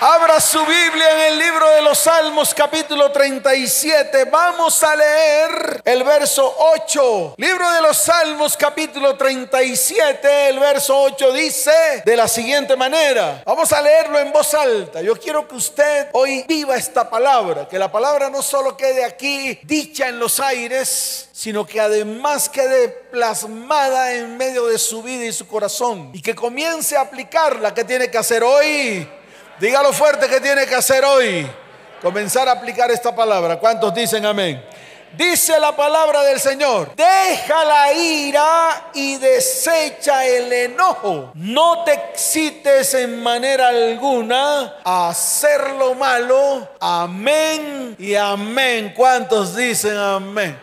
Abra su Biblia en el libro de los Salmos capítulo 37. Vamos a leer el verso 8. Libro de los Salmos capítulo 37, el verso 8 dice de la siguiente manera. Vamos a leerlo en voz alta. Yo quiero que usted hoy viva esta palabra. Que la palabra no solo quede aquí dicha en los aires, sino que además quede plasmada en medio de su vida y su corazón. Y que comience a aplicarla. ¿Qué tiene que hacer hoy? Dígalo fuerte que tiene que hacer hoy. Comenzar a aplicar esta palabra. ¿Cuántos dicen amén? Dice la palabra del Señor, deja la ira y desecha el enojo. No te excites en manera alguna a hacer lo malo. Amén y amén. ¿Cuántos dicen amén?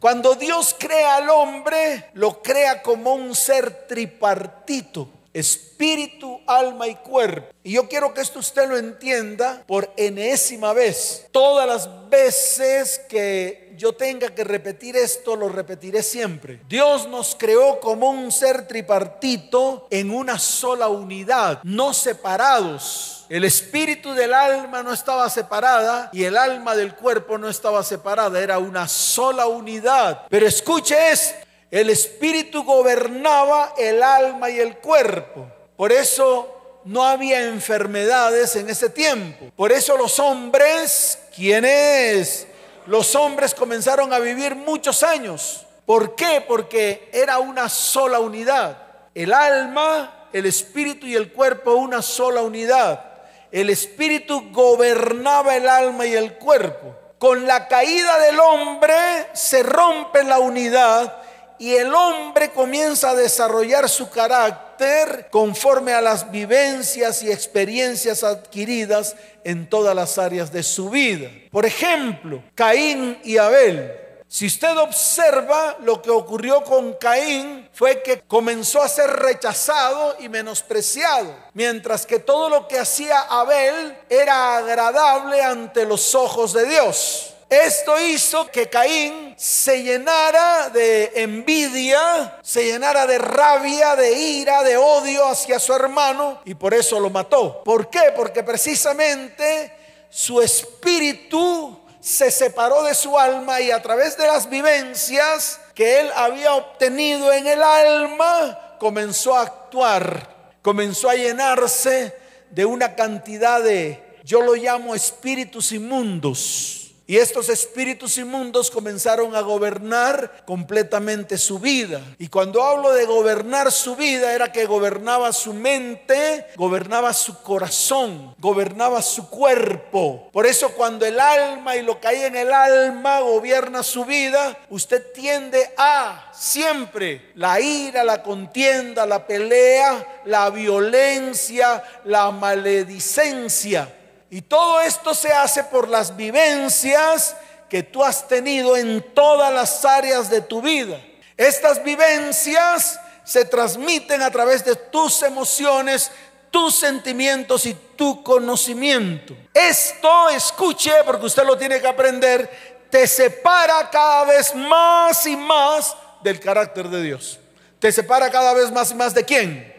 Cuando Dios crea al hombre, lo crea como un ser tripartito espíritu, alma y cuerpo. Y yo quiero que esto usted lo entienda por enésima vez. Todas las veces que yo tenga que repetir esto, lo repetiré siempre. Dios nos creó como un ser tripartito en una sola unidad, no separados. El espíritu del alma no estaba separada y el alma del cuerpo no estaba separada, era una sola unidad. Pero escuche esto, el espíritu gobernaba el alma y el cuerpo. Por eso no había enfermedades en ese tiempo. Por eso los hombres, ¿quiénes? Los hombres comenzaron a vivir muchos años. ¿Por qué? Porque era una sola unidad. El alma, el espíritu y el cuerpo una sola unidad. El espíritu gobernaba el alma y el cuerpo. Con la caída del hombre se rompe la unidad y el hombre comienza a desarrollar su carácter conforme a las vivencias y experiencias adquiridas en todas las áreas de su vida. Por ejemplo, Caín y Abel. Si usted observa lo que ocurrió con Caín fue que comenzó a ser rechazado y menospreciado, mientras que todo lo que hacía Abel era agradable ante los ojos de Dios. Esto hizo que Caín se llenara de envidia, se llenara de rabia, de ira, de odio hacia su hermano y por eso lo mató. ¿Por qué? Porque precisamente su espíritu se separó de su alma y a través de las vivencias que él había obtenido en el alma, comenzó a actuar, comenzó a llenarse de una cantidad de, yo lo llamo espíritus inmundos y estos espíritus inmundos comenzaron a gobernar completamente su vida. Y cuando hablo de gobernar su vida, era que gobernaba su mente, gobernaba su corazón, gobernaba su cuerpo. Por eso cuando el alma y lo que hay en el alma gobierna su vida, usted tiende a siempre la ira, la contienda, la pelea, la violencia, la maledicencia y todo esto se hace por las vivencias que tú has tenido en todas las áreas de tu vida. Estas vivencias se transmiten a través de tus emociones, tus sentimientos y tu conocimiento. Esto, escuche, porque usted lo tiene que aprender, te separa cada vez más y más del carácter de Dios. Te separa cada vez más y más de quién.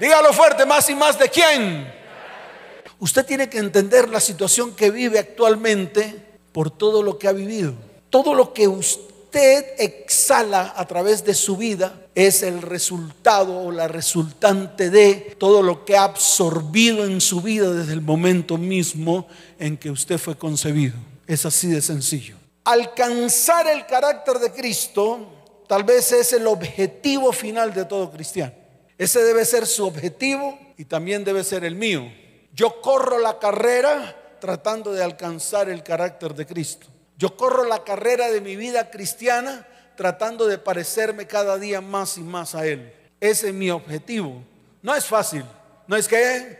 Dígalo fuerte, más y más de quién Usted tiene que entender la situación que vive actualmente por todo lo que ha vivido. Todo lo que usted exhala a través de su vida es el resultado o la resultante de todo lo que ha absorbido en su vida desde el momento mismo en que usted fue concebido. Es así de sencillo. Alcanzar el carácter de Cristo tal vez es el objetivo final de todo cristiano. Ese debe ser su objetivo y también debe ser el mío. Yo corro la carrera tratando de alcanzar el carácter de Cristo. Yo corro la carrera de mi vida cristiana tratando de parecerme cada día más y más a Él. Ese es mi objetivo. No es fácil. ¿No es que?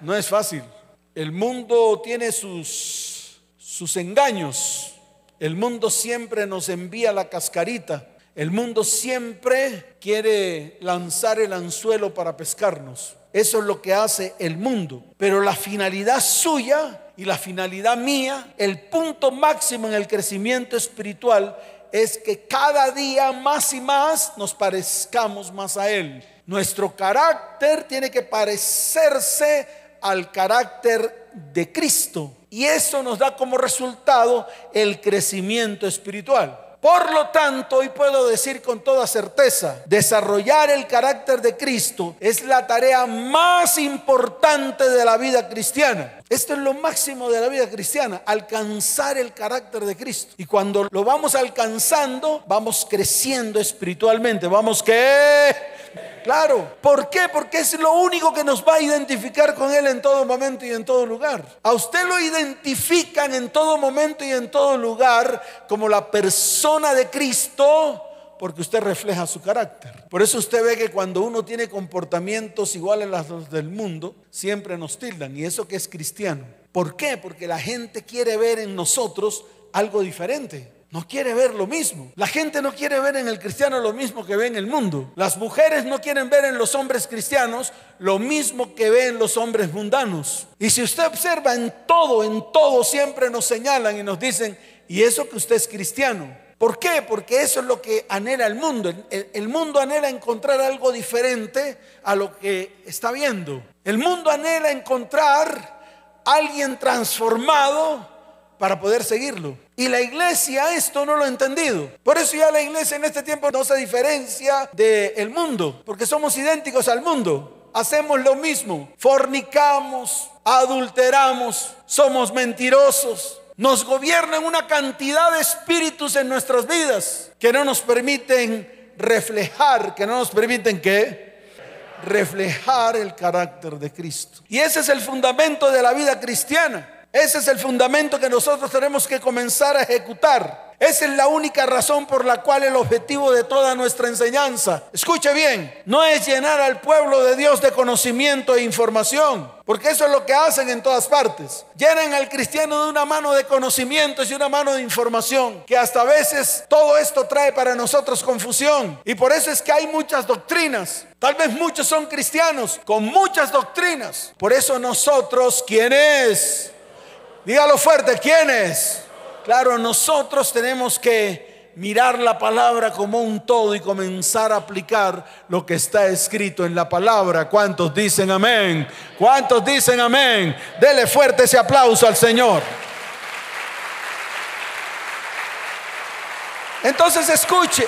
No es fácil. El mundo tiene sus, sus engaños. El mundo siempre nos envía la cascarita. El mundo siempre quiere lanzar el anzuelo para pescarnos. Eso es lo que hace el mundo. Pero la finalidad suya y la finalidad mía, el punto máximo en el crecimiento espiritual es que cada día más y más nos parezcamos más a Él. Nuestro carácter tiene que parecerse al carácter de Cristo. Y eso nos da como resultado el crecimiento espiritual. Por lo tanto, hoy puedo decir con toda certeza, desarrollar el carácter de Cristo es la tarea más importante de la vida cristiana. Esto es lo máximo de la vida cristiana, alcanzar el carácter de Cristo. Y cuando lo vamos alcanzando, vamos creciendo espiritualmente. Vamos que Claro. ¿Por qué? Porque es lo único que nos va a identificar con Él en todo momento y en todo lugar. A usted lo identifican en todo momento y en todo lugar como la persona de Cristo porque usted refleja su carácter. Por eso usted ve que cuando uno tiene comportamientos iguales a los del mundo, siempre nos tildan. Y eso que es cristiano. ¿Por qué? Porque la gente quiere ver en nosotros algo diferente no quiere ver lo mismo. La gente no quiere ver en el cristiano lo mismo que ve en el mundo. Las mujeres no quieren ver en los hombres cristianos lo mismo que ven los hombres mundanos. Y si usted observa en todo, en todo siempre nos señalan y nos dicen, y eso que usted es cristiano. ¿Por qué? Porque eso es lo que anhela el mundo. El, el mundo anhela encontrar algo diferente a lo que está viendo. El mundo anhela encontrar alguien transformado para poder seguirlo. Y la iglesia esto no lo ha entendido. Por eso ya la iglesia en este tiempo no se diferencia del mundo, porque somos idénticos al mundo. Hacemos lo mismo, fornicamos, adulteramos, somos mentirosos. Nos gobiernan una cantidad de espíritus en nuestras vidas que no nos permiten reflejar, que no nos permiten que reflejar el carácter de Cristo. Y ese es el fundamento de la vida cristiana. Ese es el fundamento que nosotros tenemos que comenzar a ejecutar. Esa es la única razón por la cual el objetivo de toda nuestra enseñanza, escuche bien, no es llenar al pueblo de Dios de conocimiento e información, porque eso es lo que hacen en todas partes. Llenan al cristiano de una mano de conocimientos y una mano de información, que hasta a veces todo esto trae para nosotros confusión. Y por eso es que hay muchas doctrinas. Tal vez muchos son cristianos con muchas doctrinas. Por eso nosotros, ¿quiénes? Dígalo fuerte, ¿quién es? Claro, nosotros tenemos que mirar la palabra como un todo y comenzar a aplicar lo que está escrito en la palabra. ¿Cuántos dicen amén? ¿Cuántos dicen amén? Dele fuerte ese aplauso al Señor. Entonces escuche,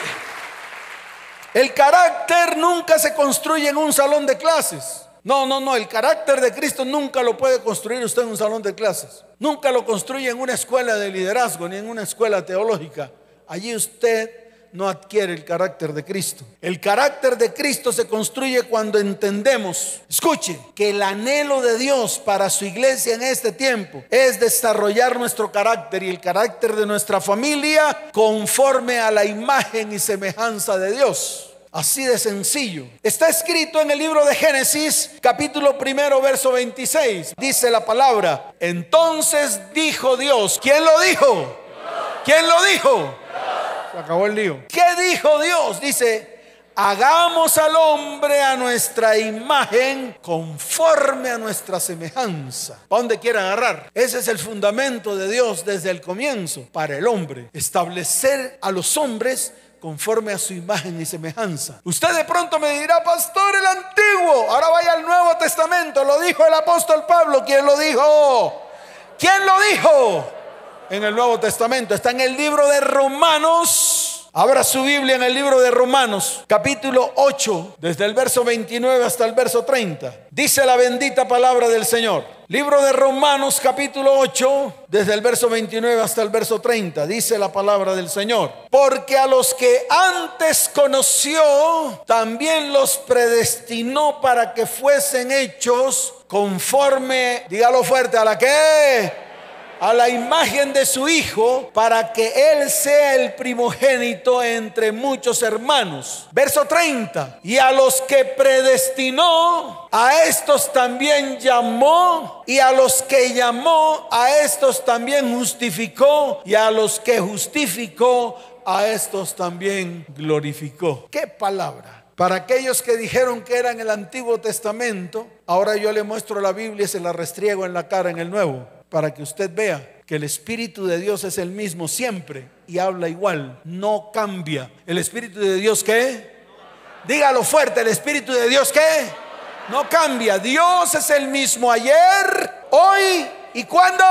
el carácter nunca se construye en un salón de clases. No, no, no, el carácter de Cristo nunca lo puede construir usted en un salón de clases. Nunca lo construye en una escuela de liderazgo ni en una escuela teológica. Allí usted no adquiere el carácter de Cristo. El carácter de Cristo se construye cuando entendemos, escuche, que el anhelo de Dios para su iglesia en este tiempo es desarrollar nuestro carácter y el carácter de nuestra familia conforme a la imagen y semejanza de Dios. Así de sencillo. Está escrito en el libro de Génesis, capítulo primero, verso 26. Dice la palabra. Entonces dijo Dios. ¿Quién lo dijo? ¿Quién lo dijo? Se acabó el lío. ¿Qué dijo Dios? Dice, hagamos al hombre a nuestra imagen conforme a nuestra semejanza. ¿Para dónde quiere agarrar? Ese es el fundamento de Dios desde el comienzo para el hombre. Establecer a los hombres conforme a su imagen y semejanza. Usted de pronto me dirá, pastor, el antiguo, ahora vaya al Nuevo Testamento, lo dijo el apóstol Pablo, ¿quién lo dijo? ¿Quién lo dijo? En el Nuevo Testamento, está en el libro de Romanos Abra su Biblia en el libro de Romanos, capítulo 8, desde el verso 29 hasta el verso 30. Dice la bendita palabra del Señor. Libro de Romanos, capítulo 8, desde el verso 29 hasta el verso 30. Dice la palabra del Señor. Porque a los que antes conoció, también los predestinó para que fuesen hechos conforme, dígalo fuerte, a la que a la imagen de su Hijo para que Él sea el primogénito entre muchos hermanos. Verso 30. Y a los que predestinó, a estos también llamó, y a los que llamó, a estos también justificó, y a los que justificó, a estos también glorificó. ¿Qué palabra? Para aquellos que dijeron que era en el Antiguo Testamento, ahora yo le muestro la Biblia y se la restriego en la cara en el Nuevo para que usted vea que el Espíritu de Dios es el mismo siempre y habla igual, no cambia. ¿El Espíritu de Dios qué? Dígalo fuerte, ¿el Espíritu de Dios qué? No cambia. Dios es el mismo ayer, hoy y cuando.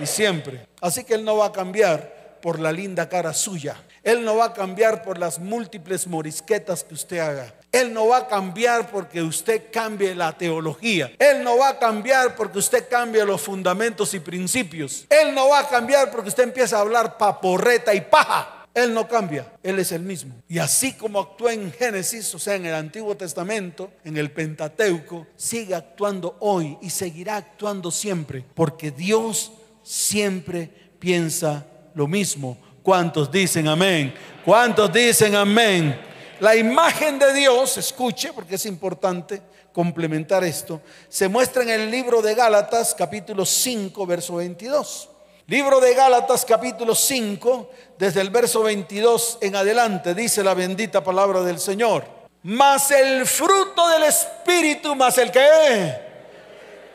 Y siempre. Así que Él no va a cambiar por la linda cara suya. Él no va a cambiar por las múltiples morisquetas que usted haga. Él no va a cambiar porque usted cambie la teología. Él no va a cambiar porque usted cambie los fundamentos y principios. Él no va a cambiar porque usted empieza a hablar paporreta y paja. Él no cambia, Él es el mismo. Y así como actúa en Génesis, o sea, en el Antiguo Testamento, en el Pentateuco, sigue actuando hoy y seguirá actuando siempre, porque Dios siempre piensa lo mismo. ¿Cuántos dicen amén? ¿Cuántos dicen amén? La imagen de Dios, escuche porque es importante complementar esto, se muestra en el libro de Gálatas capítulo 5, verso 22. Libro de Gálatas capítulo 5, desde el verso 22 en adelante, dice la bendita palabra del Señor. Mas el fruto del Espíritu, más el que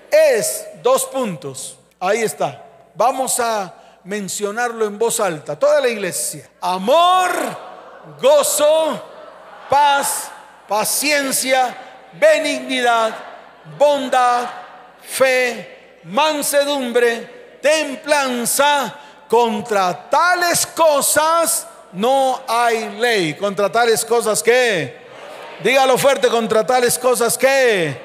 es, dos puntos, ahí está. Vamos a mencionarlo en voz alta, toda la iglesia. Amor, gozo, paz, paciencia, benignidad, bondad, fe, mansedumbre, templanza. Contra tales cosas no hay ley. Contra tales cosas que, dígalo fuerte, contra tales cosas que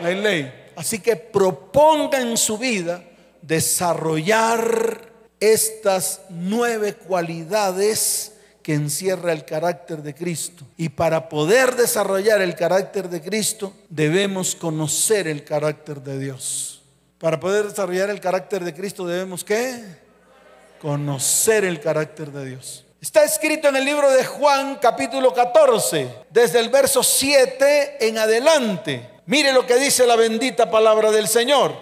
no hay ley. Así que proponga en su vida desarrollar estas nueve cualidades que encierra el carácter de Cristo. Y para poder desarrollar el carácter de Cristo, debemos conocer el carácter de Dios. Para poder desarrollar el carácter de Cristo, debemos qué? Conocer el carácter de Dios. Está escrito en el libro de Juan capítulo 14, desde el verso 7 en adelante. Mire lo que dice la bendita palabra del Señor.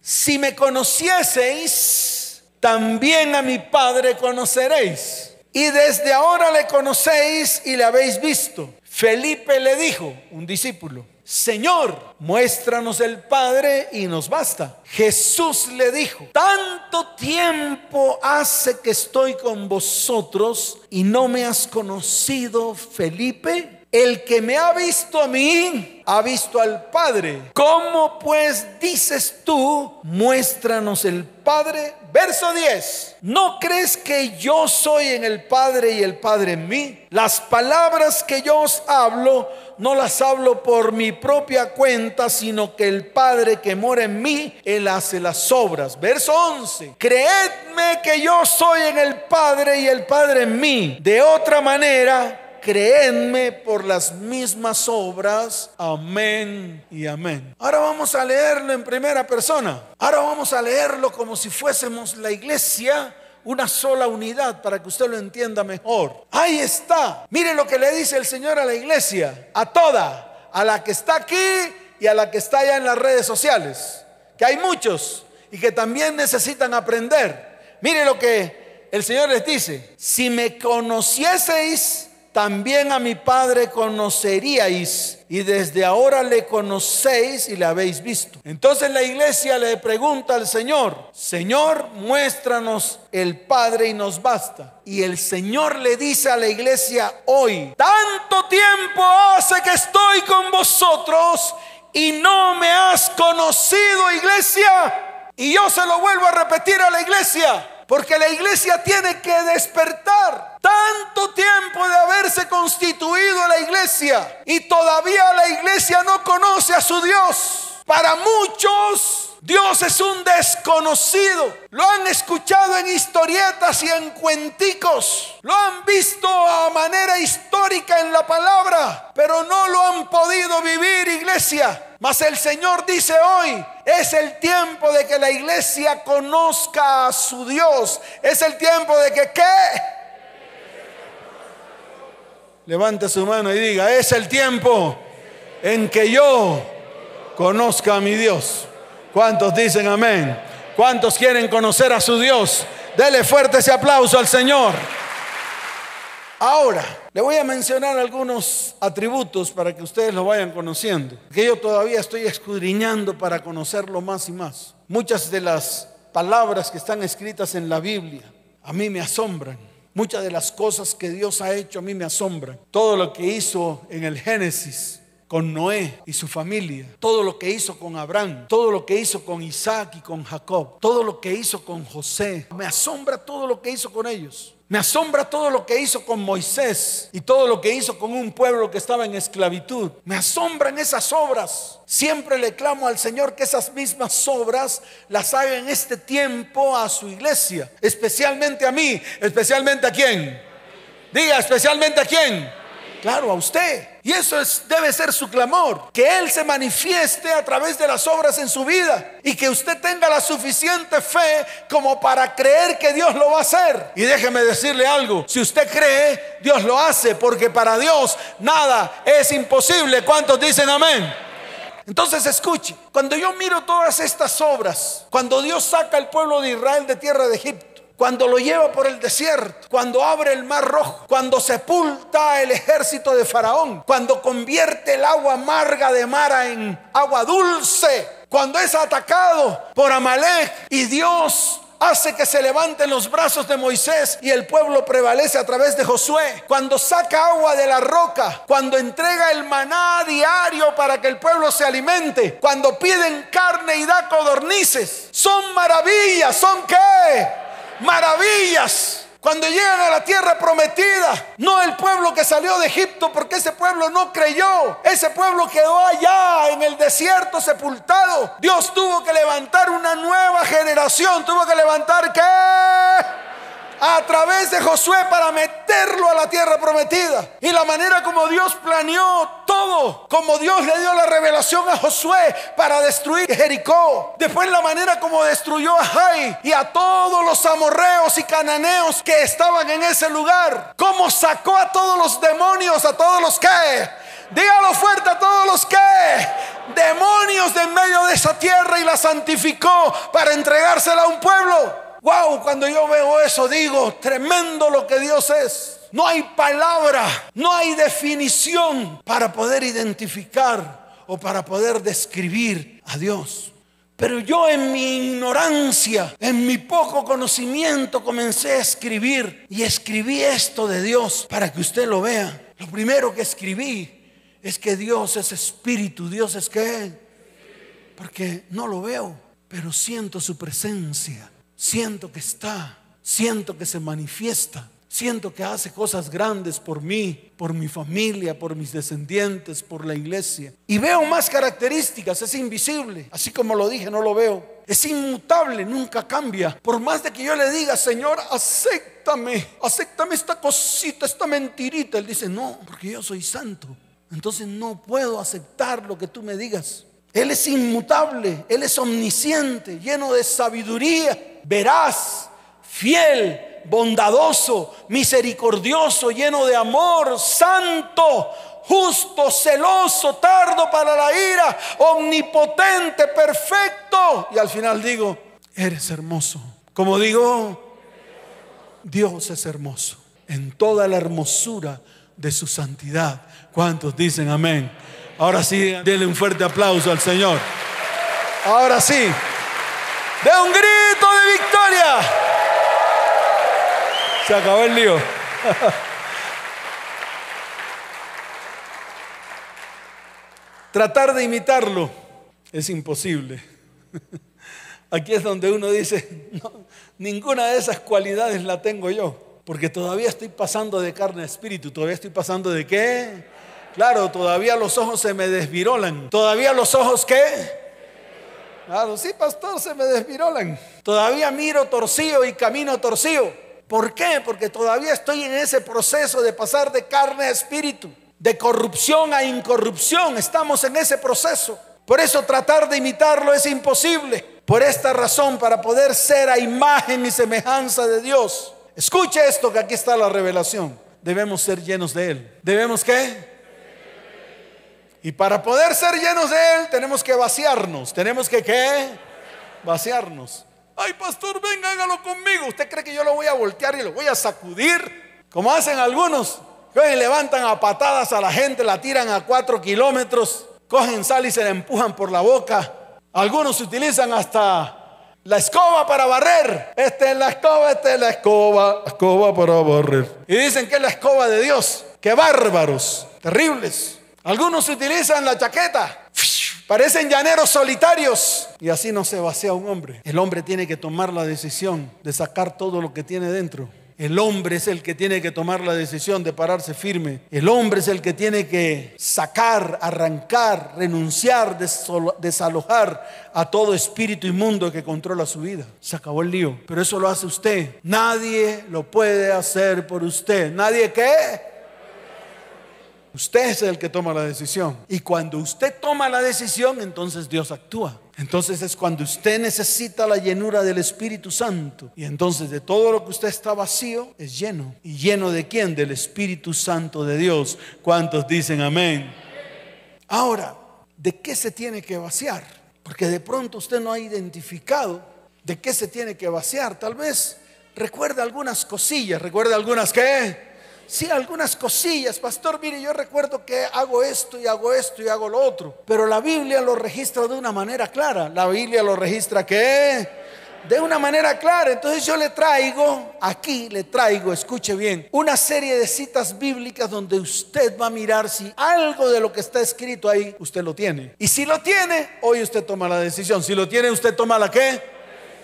Si me conocieseis, también a mi Padre conoceréis. Y desde ahora le conocéis y le habéis visto. Felipe le dijo, un discípulo, Señor, muéstranos el Padre y nos basta. Jesús le dijo, tanto tiempo hace que estoy con vosotros y no me has conocido, Felipe. El que me ha visto a mí, ha visto al Padre. ¿Cómo pues dices tú, muéstranos el Padre? Verso 10. ¿No crees que yo soy en el Padre y el Padre en mí? Las palabras que yo os hablo, no las hablo por mi propia cuenta, sino que el Padre que mora en mí, Él hace las obras. Verso 11. Creedme que yo soy en el Padre y el Padre en mí. De otra manera, creedme por las mismas obras. Amén y amén. Ahora vamos a leerlo en primera persona. Ahora vamos a leerlo como si fuésemos la iglesia una sola unidad para que usted lo entienda mejor. Ahí está. Mire lo que le dice el Señor a la iglesia, a toda, a la que está aquí y a la que está allá en las redes sociales, que hay muchos y que también necesitan aprender. Mire lo que el Señor les dice, si me conocieseis también a mi Padre conoceríais y desde ahora le conocéis y le habéis visto. Entonces la iglesia le pregunta al Señor, Señor, muéstranos el Padre y nos basta. Y el Señor le dice a la iglesia hoy, tanto tiempo hace que estoy con vosotros y no me has conocido, iglesia. Y yo se lo vuelvo a repetir a la iglesia. Porque la iglesia tiene que despertar. Tanto tiempo de haberse constituido la iglesia y todavía la iglesia no conoce a su Dios. Para muchos Dios es un desconocido. Lo han escuchado en historietas y en cuenticos. Lo han visto a manera histórica en la palabra, pero no lo han podido vivir, iglesia. Mas el Señor dice hoy, es el tiempo de que la iglesia conozca a su Dios. Es el tiempo de que ¿qué? Levante su mano y diga, es el tiempo en que yo conozca a mi Dios. ¿Cuántos dicen amén? ¿Cuántos quieren conocer a su Dios? Dele fuerte ese aplauso al Señor. Ahora, le voy a mencionar algunos atributos para que ustedes lo vayan conociendo, que yo todavía estoy escudriñando para conocerlo más y más. Muchas de las palabras que están escritas en la Biblia a mí me asombran. Muchas de las cosas que Dios ha hecho a mí me asombran. Todo lo que hizo en el Génesis con Noé y su familia, todo lo que hizo con Abraham, todo lo que hizo con Isaac y con Jacob, todo lo que hizo con José. Me asombra todo lo que hizo con ellos. Me asombra todo lo que hizo con Moisés y todo lo que hizo con un pueblo que estaba en esclavitud. Me asombran esas obras. Siempre le clamo al Señor que esas mismas obras las haga en este tiempo a su iglesia. Especialmente a mí. Especialmente a quién. Diga, especialmente a quién Claro, a usted. Y eso es, debe ser su clamor. Que Él se manifieste a través de las obras en su vida. Y que usted tenga la suficiente fe como para creer que Dios lo va a hacer. Y déjeme decirle algo. Si usted cree, Dios lo hace. Porque para Dios nada es imposible. ¿Cuántos dicen amén? Entonces escuche, cuando yo miro todas estas obras, cuando Dios saca al pueblo de Israel de tierra de Egipto, cuando lo lleva por el desierto, cuando abre el mar rojo, cuando sepulta el ejército de Faraón, cuando convierte el agua amarga de Mara en agua dulce, cuando es atacado por Amalek y Dios hace que se levanten los brazos de Moisés y el pueblo prevalece a través de Josué. Cuando saca agua de la roca, cuando entrega el maná diario para que el pueblo se alimente, cuando piden carne y da codornices, son maravillas, son qué? Maravillas. Cuando llegan a la tierra prometida, no el pueblo que salió de Egipto, porque ese pueblo no creyó, ese pueblo quedó allá en el desierto sepultado. Dios tuvo que levantar una nueva generación, tuvo que levantar qué? A través de Josué para meterlo a la tierra prometida. Y la manera como Dios planeó todo, como Dios le dio la revelación a Josué para destruir Jericó. Después la manera como destruyó a Jai y a todos los amorreos y cananeos que estaban en ese lugar. Cómo sacó a todos los demonios, a todos los que Dígalo fuerte a todos los que demonios de en medio de esa tierra y la santificó para entregársela a un pueblo. Wow, cuando yo veo eso digo, tremendo lo que Dios es. No hay palabra, no hay definición para poder identificar o para poder describir a Dios. Pero yo en mi ignorancia, en mi poco conocimiento, comencé a escribir y escribí esto de Dios para que usted lo vea. Lo primero que escribí es que Dios es espíritu, Dios es que, porque no lo veo, pero siento su presencia. Siento que está, siento que se manifiesta, siento que hace cosas grandes por mí, por mi familia, por mis descendientes, por la iglesia. Y veo más características, es invisible, así como lo dije, no lo veo. Es inmutable, nunca cambia. Por más de que yo le diga, Señor, acéptame, acéptame esta cosita, esta mentirita. Él dice, no, porque yo soy santo. Entonces no puedo aceptar lo que tú me digas. Él es inmutable, Él es omnisciente, lleno de sabiduría veraz, fiel, bondadoso, misericordioso, lleno de amor, santo, justo, celoso, tardo para la ira, omnipotente, perfecto. Y al final digo, eres hermoso. Como digo, Dios es hermoso en toda la hermosura de su santidad. ¿Cuántos dicen amén? Ahora sí, denle un fuerte aplauso al Señor. Ahora sí. De un grito de victoria. Se acabó el lío. Tratar de imitarlo es imposible. Aquí es donde uno dice, ninguna de esas cualidades la tengo yo, porque todavía estoy pasando de carne a espíritu, todavía estoy pasando de qué? Claro, todavía los ojos se me desvirolan. Todavía los ojos qué? Claro, sí, pastor, se me desvirolan. Todavía miro torcido y camino torcido. ¿Por qué? Porque todavía estoy en ese proceso de pasar de carne a espíritu, de corrupción a incorrupción. Estamos en ese proceso. Por eso tratar de imitarlo es imposible. Por esta razón, para poder ser a imagen y semejanza de Dios. Escuche esto que aquí está la revelación. Debemos ser llenos de Él. ¿Debemos qué? Y para poder ser llenos de Él tenemos que vaciarnos. Tenemos que qué? Vaciarnos. Ay, pastor, venga, hágalo conmigo. ¿Usted cree que yo lo voy a voltear y lo voy a sacudir? Como hacen algunos. Levantan a patadas a la gente, la tiran a cuatro kilómetros, cogen sal y se la empujan por la boca. Algunos utilizan hasta la escoba para barrer. Esta es la escoba, esta es la escoba, escoba para barrer. Y dicen que es la escoba de Dios. Qué bárbaros, terribles. Algunos utilizan la chaqueta. Parecen llaneros solitarios. Y así no se vacía un hombre. El hombre tiene que tomar la decisión de sacar todo lo que tiene dentro. El hombre es el que tiene que tomar la decisión de pararse firme. El hombre es el que tiene que sacar, arrancar, renunciar, desalojar a todo espíritu inmundo que controla su vida. Se acabó el lío. Pero eso lo hace usted. Nadie lo puede hacer por usted. ¿Nadie qué? Usted es el que toma la decisión. Y cuando usted toma la decisión, entonces Dios actúa. Entonces es cuando usted necesita la llenura del Espíritu Santo. Y entonces de todo lo que usted está vacío, es lleno. ¿Y lleno de quién? Del Espíritu Santo de Dios. ¿Cuántos dicen amén? Ahora, ¿de qué se tiene que vaciar? Porque de pronto usted no ha identificado de qué se tiene que vaciar. Tal vez recuerda algunas cosillas. ¿Recuerda algunas qué? Sí, algunas cosillas, pastor, mire, yo recuerdo que hago esto y hago esto y hago lo otro, pero la Biblia lo registra de una manera clara. La Biblia lo registra que de una manera clara. Entonces yo le traigo, aquí le traigo, escuche bien, una serie de citas bíblicas donde usted va a mirar si algo de lo que está escrito ahí usted lo tiene. Y si lo tiene, hoy usted toma la decisión. Si lo tiene, usted toma la qué?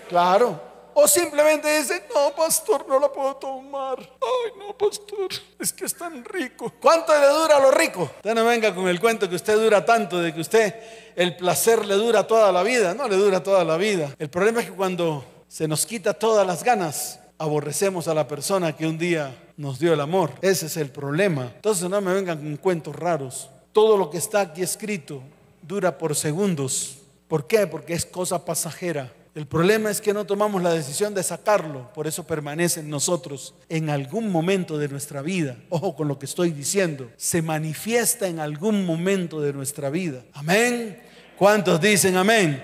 Claro. O simplemente dice, no, pastor, no la puedo tomar. Ay, no, pastor, es que es tan rico. ¿Cuánto le dura lo rico? Usted no venga con el cuento que usted dura tanto, de que usted el placer le dura toda la vida. No le dura toda la vida. El problema es que cuando se nos quita todas las ganas, aborrecemos a la persona que un día nos dio el amor. Ese es el problema. Entonces no me vengan con cuentos raros. Todo lo que está aquí escrito dura por segundos. ¿Por qué? Porque es cosa pasajera. El problema es que no tomamos la decisión de sacarlo, por eso permanece en nosotros en algún momento de nuestra vida. Ojo con lo que estoy diciendo, se manifiesta en algún momento de nuestra vida. Amén. ¿Cuántos dicen amén?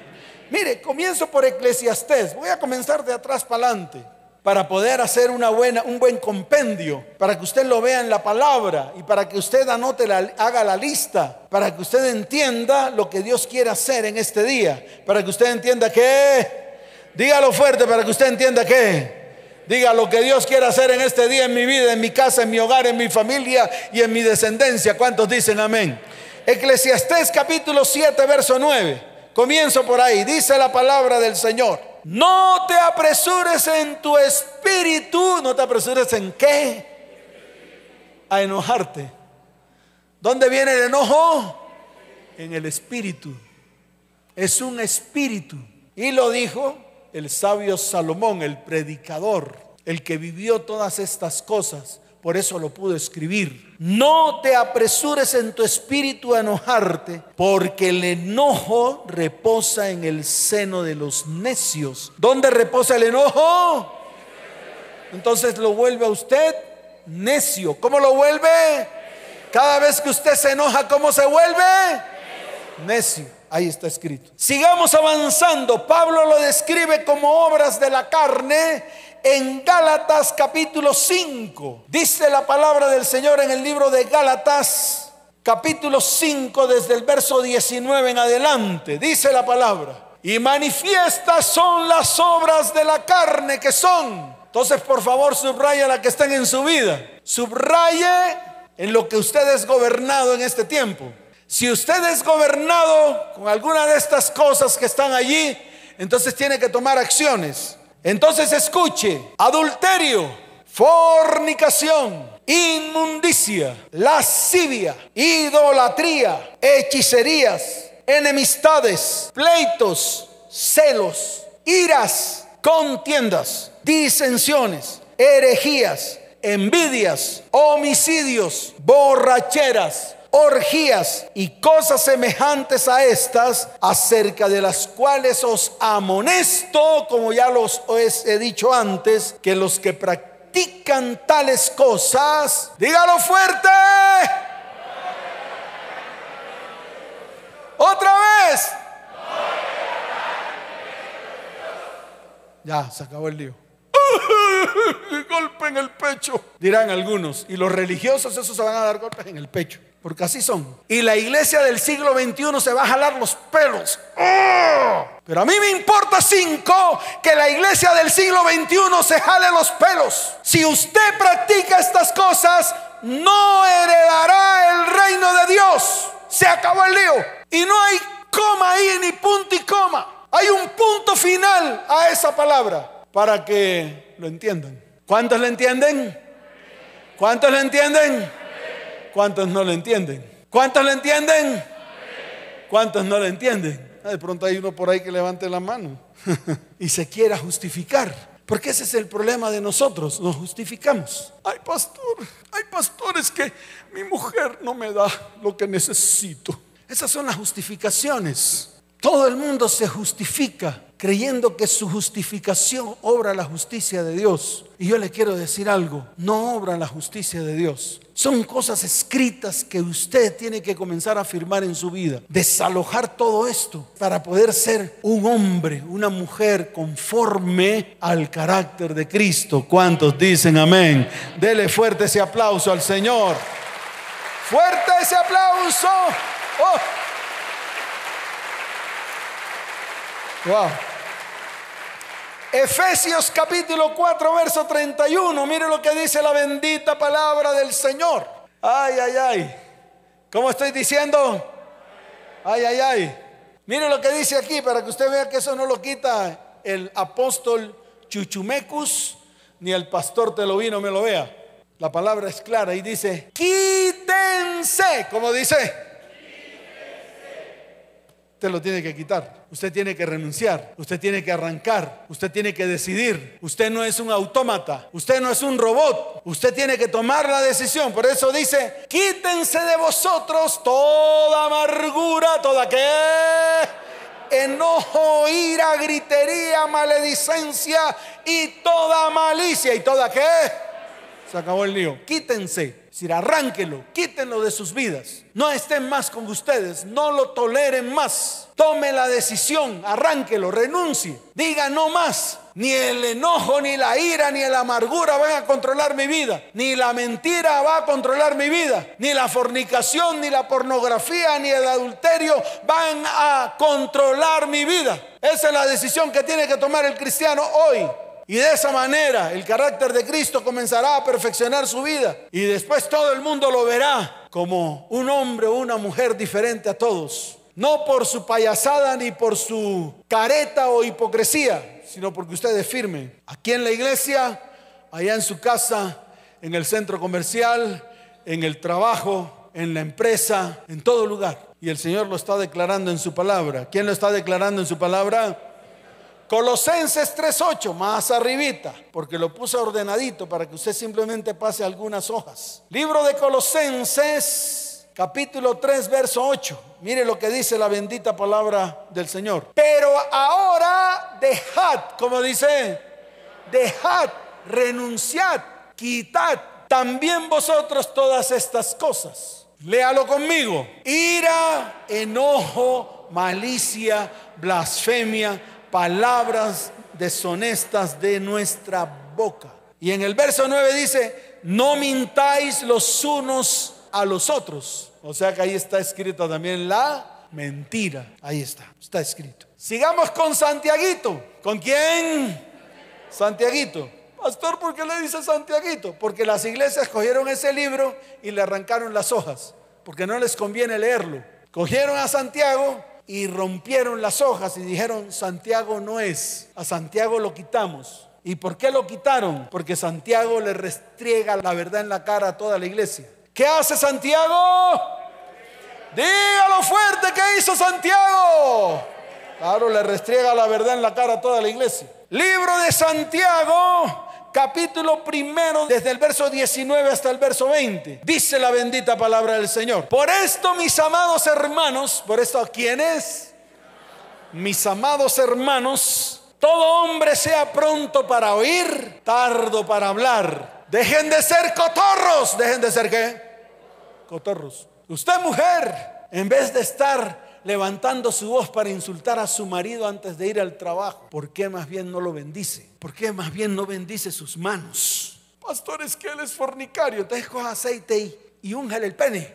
Mire, comienzo por Eclesiastés. Voy a comenzar de atrás para adelante para poder hacer una buena, un buen compendio, para que usted lo vea en la palabra y para que usted anote, la, haga la lista, para que usted entienda lo que Dios quiere hacer en este día, para que usted entienda que, dígalo fuerte, para que usted entienda que, diga lo que Dios quiere hacer en este día en mi vida, en mi casa, en mi hogar, en mi familia y en mi descendencia. ¿Cuántos dicen amén? Eclesiastés capítulo 7, verso 9. Comienzo por ahí. Dice la palabra del Señor. No te apresures en tu espíritu. No te apresures en qué? A enojarte. ¿Dónde viene el enojo? En el espíritu. Es un espíritu. Y lo dijo el sabio Salomón, el predicador, el que vivió todas estas cosas. Por eso lo pudo escribir. No te apresures en tu espíritu a enojarte, porque el enojo reposa en el seno de los necios. ¿Dónde reposa el enojo? Entonces lo vuelve a usted necio. ¿Cómo lo vuelve? Cada vez que usted se enoja, ¿cómo se vuelve? Necio. Ahí está escrito. Sigamos avanzando. Pablo lo describe como obras de la carne en Gálatas capítulo 5. Dice la palabra del Señor en el libro de Gálatas capítulo 5 desde el verso 19 en adelante. Dice la palabra. Y manifiestas son las obras de la carne que son. Entonces, por favor, subraya la que están en su vida. Subraye en lo que usted es gobernado en este tiempo. Si usted es gobernado con alguna de estas cosas que están allí, entonces tiene que tomar acciones. Entonces escuche, adulterio, fornicación, inmundicia, lascivia, idolatría, hechicerías, enemistades, pleitos, celos, iras, contiendas, disensiones, herejías, envidias, homicidios, borracheras orgías y cosas semejantes a estas, acerca de las cuales os amonesto, como ya los he dicho antes, que los que practican tales cosas, dígalo fuerte. Otra vez. Ya, se acabó el lío. Golpe en el pecho, dirán algunos. Y los religiosos, esos se van a dar golpes en el pecho porque así son. Y la iglesia del siglo XXI se va a jalar los pelos. Pero a mí me importa cinco que la iglesia del siglo XXI se jale los pelos. Si usted practica estas cosas, no heredará el reino de Dios. Se acabó el lío. Y no hay coma ahí, ni punto y coma. Hay un punto final a esa palabra para que lo entiendan. ¿Cuántos lo entienden? ¿Cuántos lo entienden? ¿Cuántos no lo entienden? ¿Cuántos lo entienden? ¿Cuántos no lo entienden? Ah, de pronto hay uno por ahí que levante la mano y se quiera justificar. Porque ese es el problema de nosotros, nos justificamos. Ay, pastor, hay pastores que mi mujer no me da lo que necesito. Esas son las justificaciones. Todo el mundo se justifica creyendo que su justificación obra la justicia de Dios. Y yo le quiero decir algo, no obra la justicia de Dios. Son cosas escritas que usted tiene que comenzar a afirmar en su vida. Desalojar todo esto para poder ser un hombre, una mujer conforme al carácter de Cristo. ¿Cuántos dicen amén? Dele fuerte ese aplauso al Señor. Fuerte ese aplauso. Oh. Wow. Efesios capítulo 4, verso 31. Mire lo que dice la bendita palabra del Señor. Ay, ay, ay. ¿Cómo estoy diciendo? Ay, ay, ay. Mire lo que dice aquí para que usted vea que eso no lo quita el apóstol Chuchumecus ni el pastor Telovino me lo vea. La palabra es clara y dice, quítense, como dice, Usted lo tiene que quitar, usted tiene que renunciar, usted tiene que arrancar, usted tiene que decidir. Usted no es un autómata, usted no es un robot, usted tiene que tomar la decisión. Por eso dice, quítense de vosotros toda amargura, toda qué enojo, ira, gritería, maledicencia y toda malicia y toda qué. Se acabó el lío. Quítense decir, arránquelo, quítenlo de sus vidas. No estén más con ustedes, no lo toleren más. Tome la decisión, arránquelo, renuncie. Diga no más. Ni el enojo, ni la ira, ni la amargura van a controlar mi vida. Ni la mentira va a controlar mi vida. Ni la fornicación, ni la pornografía, ni el adulterio van a controlar mi vida. Esa es la decisión que tiene que tomar el cristiano hoy. Y de esa manera el carácter de Cristo comenzará a perfeccionar su vida. Y después todo el mundo lo verá como un hombre o una mujer diferente a todos. No por su payasada ni por su careta o hipocresía, sino porque usted es firme. Aquí en la iglesia, allá en su casa, en el centro comercial, en el trabajo, en la empresa, en todo lugar. Y el Señor lo está declarando en su palabra. ¿Quién lo está declarando en su palabra? Colosenses 3.8, más arribita, porque lo puse ordenadito para que usted simplemente pase algunas hojas. Libro de Colosenses, capítulo 3, verso 8. Mire lo que dice la bendita palabra del Señor. Pero ahora dejad, como dice, dejad, renunciad, quitad también vosotros todas estas cosas. Léalo conmigo. Ira, enojo, malicia, blasfemia palabras deshonestas de nuestra boca. Y en el verso 9 dice, no mintáis los unos a los otros. O sea que ahí está escrito también la mentira. Ahí está, está escrito. Sigamos con Santiaguito. ¿Con quién? Santiaguito. Pastor, ¿por qué le dice Santiaguito? Porque las iglesias cogieron ese libro y le arrancaron las hojas, porque no les conviene leerlo. Cogieron a Santiago y rompieron las hojas y dijeron, Santiago no es, a Santiago lo quitamos. ¿Y por qué lo quitaron? Porque Santiago le restriega la verdad en la cara a toda la iglesia. ¿Qué hace Santiago? Dígalo fuerte, ¿qué hizo Santiago? Claro, le restriega la verdad en la cara a toda la iglesia. Libro de Santiago, capítulo primero, desde el verso 19 hasta el verso 20. Dice la bendita palabra del Señor. Por esto, mis amados hermanos, por esto, ¿a quiénes? Mis amados hermanos, todo hombre sea pronto para oír, tardo para hablar. Dejen de ser cotorros. Dejen de ser qué? Cotorros. Usted mujer, en vez de estar levantando su voz para insultar a su marido antes de ir al trabajo, ¿por qué más bien no lo bendice? ¿Por qué más bien no bendice sus manos? Pastor, es que él es fornicario, entonces coja aceite y, y úngele el pene.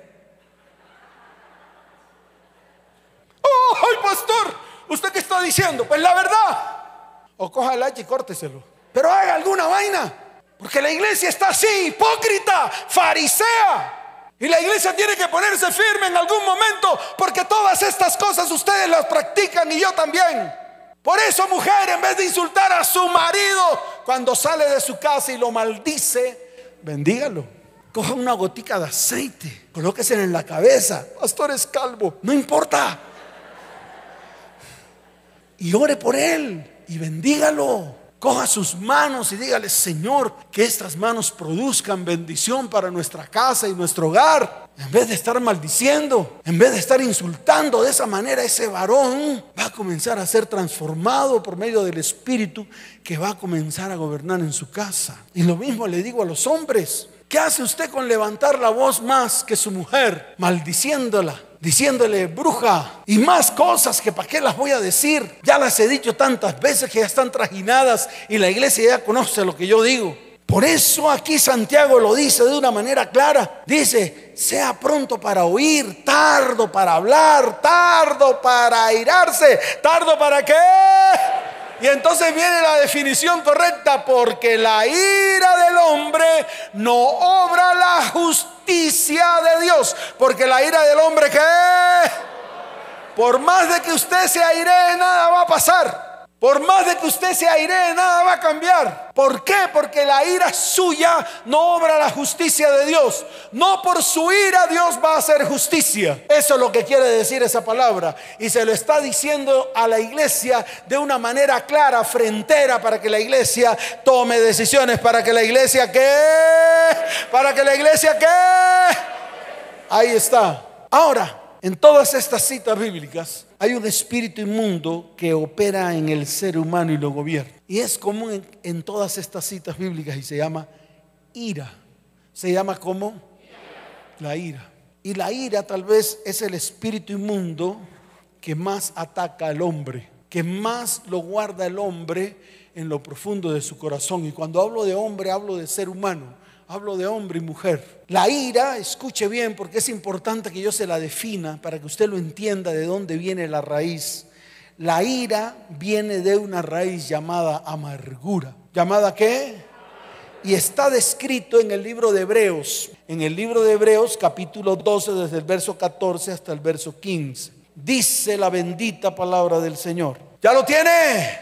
¡Oh, ay, pastor! ¿Usted qué está diciendo? Pues la verdad. O coja el hacha y córteselo. Pero haga alguna vaina. Porque la iglesia está así, hipócrita, farisea. Y la iglesia tiene que ponerse firme en algún momento porque todas estas cosas ustedes las practican y yo también. Por eso, mujer, en vez de insultar a su marido cuando sale de su casa y lo maldice, bendígalo. Coja una gotica de aceite, colóquese en la cabeza. Pastor es calvo, no importa. Y ore por él y bendígalo. Coja sus manos y dígale, Señor, que estas manos produzcan bendición para nuestra casa y nuestro hogar. En vez de estar maldiciendo, en vez de estar insultando de esa manera, ese varón va a comenzar a ser transformado por medio del Espíritu que va a comenzar a gobernar en su casa. Y lo mismo le digo a los hombres. ¿Qué hace usted con levantar la voz más que su mujer, maldiciéndola? diciéndole bruja y más cosas que para qué las voy a decir. Ya las he dicho tantas veces que ya están trajinadas y la iglesia ya conoce lo que yo digo. Por eso aquí Santiago lo dice de una manera clara. Dice, sea pronto para oír, tardo para hablar, tardo para airarse, tardo para qué. Y entonces viene la definición correcta, porque la ira del hombre no obra la justicia de Dios, porque la ira del hombre que por más de que usted se aire, nada va a pasar. Por más de que usted se aire, nada va a cambiar. ¿Por qué? Porque la ira suya no obra la justicia de Dios. No por su ira Dios va a hacer justicia. Eso es lo que quiere decir esa palabra. Y se lo está diciendo a la iglesia de una manera clara, frentera, para que la iglesia tome decisiones. Para que la iglesia qué. Para que la iglesia qué. Ahí está. Ahora, en todas estas citas bíblicas hay un espíritu inmundo que opera en el ser humano y lo gobierna. Y es común en, todas estas citas bíblicas y se llama ira. Se llama como la ira. Y la ira tal vez es el espíritu inmundo que más ataca al hombre, que más lo guarda el hombre en lo profundo de su corazón. Y cuando hablo de hombre, hablo de ser humano hablo de hombre y mujer. La ira, escuche bien porque es importante que yo se la defina para que usted lo entienda de dónde viene la raíz. La ira viene de una raíz llamada amargura. ¿Llamada qué? Y está descrito en el libro de Hebreos, en el libro de Hebreos capítulo 12 desde el verso 14 hasta el verso 15. Dice la bendita palabra del Señor. ¿Ya lo tiene?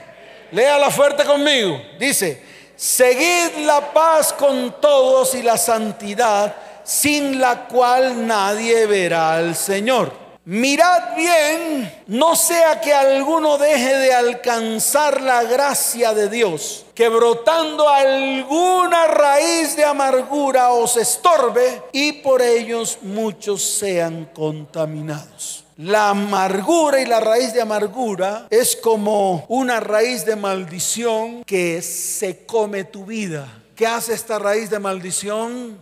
Léala fuerte conmigo. Dice, Seguid la paz con todos y la santidad, sin la cual nadie verá al Señor. Mirad bien, no sea que alguno deje de alcanzar la gracia de Dios, que brotando alguna raíz de amargura os estorbe y por ellos muchos sean contaminados. La amargura y la raíz de amargura es como una raíz de maldición que se come tu vida. ¿Qué hace esta raíz de maldición?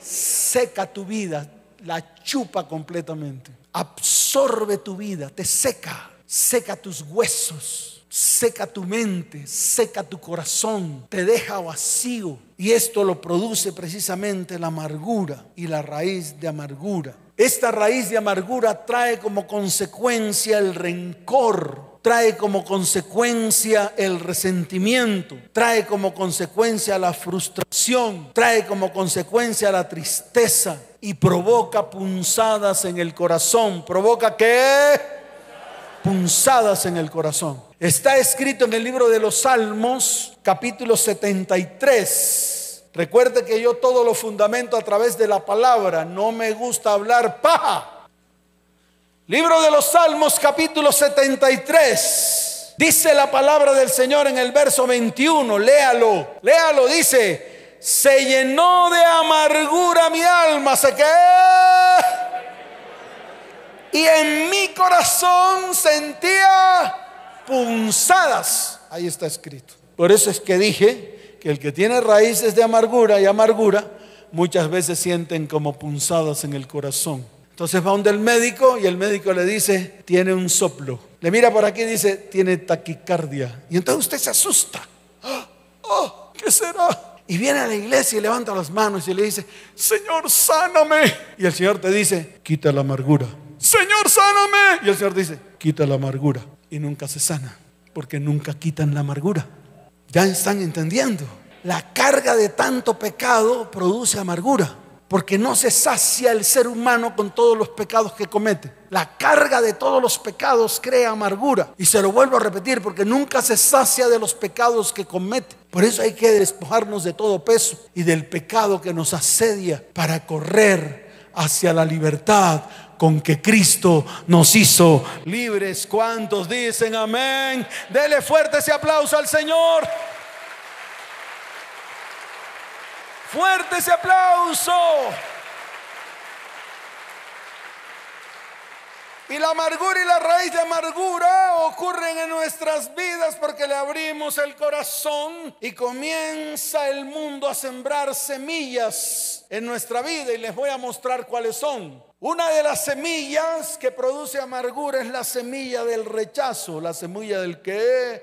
Seca tu vida, la chupa completamente. Absorbe tu vida, te seca, seca tus huesos, seca tu mente, seca tu corazón, te deja vacío. Y esto lo produce precisamente la amargura y la raíz de amargura. Esta raíz de amargura trae como consecuencia el rencor, trae como consecuencia el resentimiento, trae como consecuencia la frustración, trae como consecuencia la tristeza y provoca punzadas en el corazón. ¿Provoca qué? Punzadas en el corazón. Está escrito en el libro de los Salmos, capítulo 73 Recuerde que yo todo lo fundamento a través de la palabra. No me gusta hablar paja. Libro de los Salmos capítulo 73. Dice la palabra del Señor en el verso 21. Léalo. Léalo. Dice, se llenó de amargura mi alma. ¿Se qué? Y en mi corazón sentía punzadas. Ahí está escrito. Por eso es que dije que el que tiene raíces de amargura y amargura muchas veces sienten como punzadas en el corazón. Entonces va donde el médico y el médico le dice, tiene un soplo. Le mira por aquí y dice, tiene taquicardia. Y entonces usted se asusta. ¡Oh! ¿Qué será? Y viene a la iglesia y levanta las manos y le dice, Señor, sáname. Y el Señor te dice, quita la amargura. Señor, sáname. Y el Señor dice, quita la amargura. Y nunca se sana, porque nunca quitan la amargura. ¿Ya están entendiendo? la carga de tanto pecado produce amargura, porque no se sacia el ser humano con todos los pecados que comete. La carga de todos los pecados crea amargura. Y se lo vuelvo a repetir, porque nunca se sacia de los pecados que comete. Por eso hay que despojarnos de todo peso y del pecado que nos asedia para correr hacia la libertad con que Cristo nos hizo libres. ¿Cuántos dicen amén? Dele fuerte ese aplauso al Señor. Fuerte ese aplauso. Y la amargura y la raíz de amargura ocurren en nuestras vidas porque le abrimos el corazón y comienza el mundo a sembrar semillas en nuestra vida y les voy a mostrar cuáles son. Una de las semillas que produce amargura es la semilla del rechazo, la semilla del que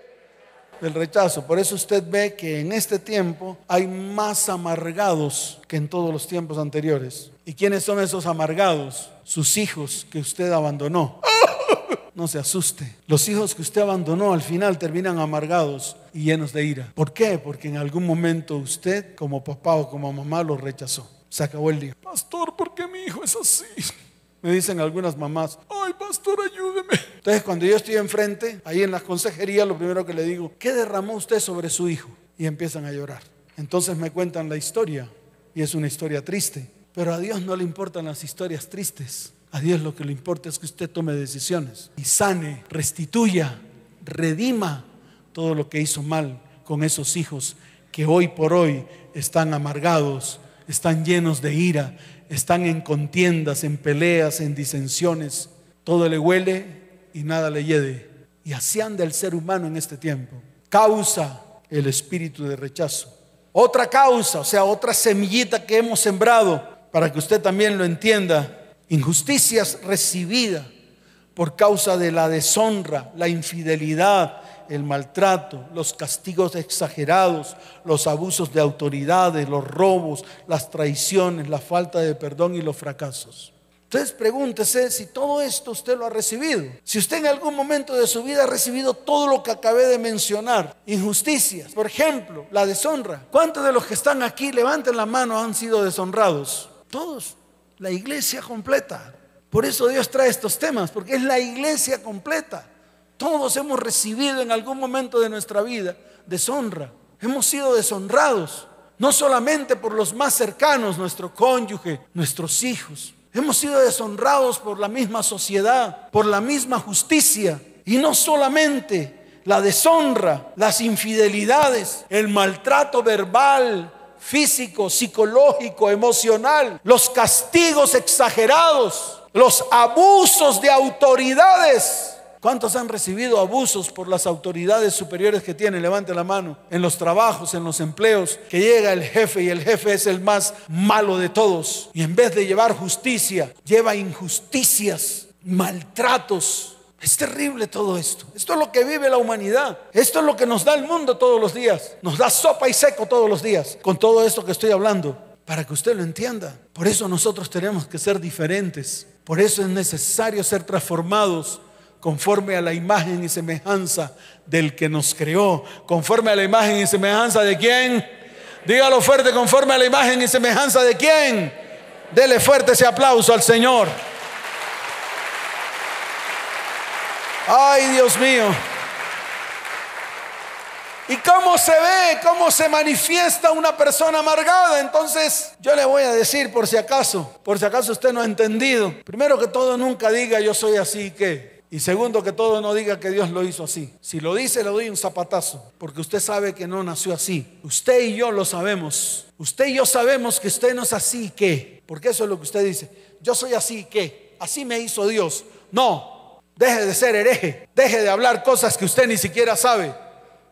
del rechazo. Por eso usted ve que en este tiempo hay más amargados que en todos los tiempos anteriores. ¿Y quiénes son esos amargados? Sus hijos que usted abandonó. No se asuste. Los hijos que usted abandonó al final terminan amargados y llenos de ira. ¿Por qué? Porque en algún momento usted como papá o como mamá los rechazó. Se acabó el día. Pastor, ¿por qué mi hijo es así? Me dicen algunas mamás, ay pastor, ayúdeme. Entonces cuando yo estoy enfrente, ahí en la consejería, lo primero que le digo, ¿qué derramó usted sobre su hijo? Y empiezan a llorar. Entonces me cuentan la historia y es una historia triste. Pero a Dios no le importan las historias tristes. A Dios lo que le importa es que usted tome decisiones y sane, restituya, redima todo lo que hizo mal con esos hijos que hoy por hoy están amargados, están llenos de ira, están en contiendas, en peleas, en disensiones. Todo le huele y nada le hiede. Y así anda el ser humano en este tiempo. Causa el espíritu de rechazo. Otra causa, o sea, otra semillita que hemos sembrado, para que usted también lo entienda, injusticias recibidas por causa de la deshonra, la infidelidad, el maltrato, los castigos exagerados, los abusos de autoridades, los robos, las traiciones, la falta de perdón y los fracasos. Entonces pregúntese si todo esto usted lo ha recibido. Si usted en algún momento de su vida ha recibido todo lo que acabé de mencionar, injusticias, por ejemplo, la deshonra. ¿Cuántos de los que están aquí, levanten la mano, han sido deshonrados? Todos, la iglesia completa. Por eso Dios trae estos temas, porque es la iglesia completa. Todos hemos recibido en algún momento de nuestra vida deshonra. Hemos sido deshonrados, no solamente por los más cercanos, nuestro cónyuge, nuestros hijos. Hemos sido deshonrados por la misma sociedad, por la misma justicia. Y no solamente la deshonra, las infidelidades, el maltrato verbal, físico, psicológico, emocional, los castigos exagerados, los abusos de autoridades ¿Cuántos han recibido abusos por las autoridades superiores que tienen? Levante la mano. En los trabajos, en los empleos, que llega el jefe y el jefe es el más malo de todos. Y en vez de llevar justicia, lleva injusticias, maltratos. Es terrible todo esto. Esto es lo que vive la humanidad. Esto es lo que nos da el mundo todos los días. Nos da sopa y seco todos los días. Con todo esto que estoy hablando. Para que usted lo entienda. Por eso nosotros tenemos que ser diferentes. Por eso es necesario ser transformados conforme a la imagen y semejanza del que nos creó. Conforme a la imagen y semejanza de quién. Dígalo fuerte, conforme a la imagen y semejanza de quién. Dele fuerte ese aplauso al Señor. Ay, Dios mío. ¿Y cómo se ve, cómo se manifiesta una persona amargada? Entonces, yo le voy a decir por si acaso, por si acaso usted no ha entendido. Primero que todo, nunca diga yo soy así que y segundo, que todo no diga que Dios lo hizo así. Si lo dice, le doy un zapatazo, porque usted sabe que no nació así. Usted y yo lo sabemos. Usted y yo sabemos que usted no es así que, porque eso es lo que usted dice. Yo soy así que, así me hizo Dios. No, deje de ser hereje, deje de hablar cosas que usted ni siquiera sabe.